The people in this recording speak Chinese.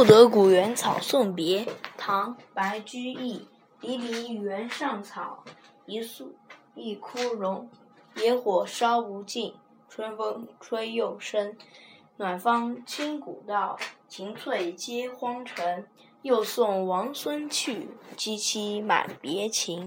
赋得古原草送别唐白居易离离原上草一树一枯荣野火烧不尽春风吹又生暖风轻古道晴翠接荒城又送王孙去萋萋满别情。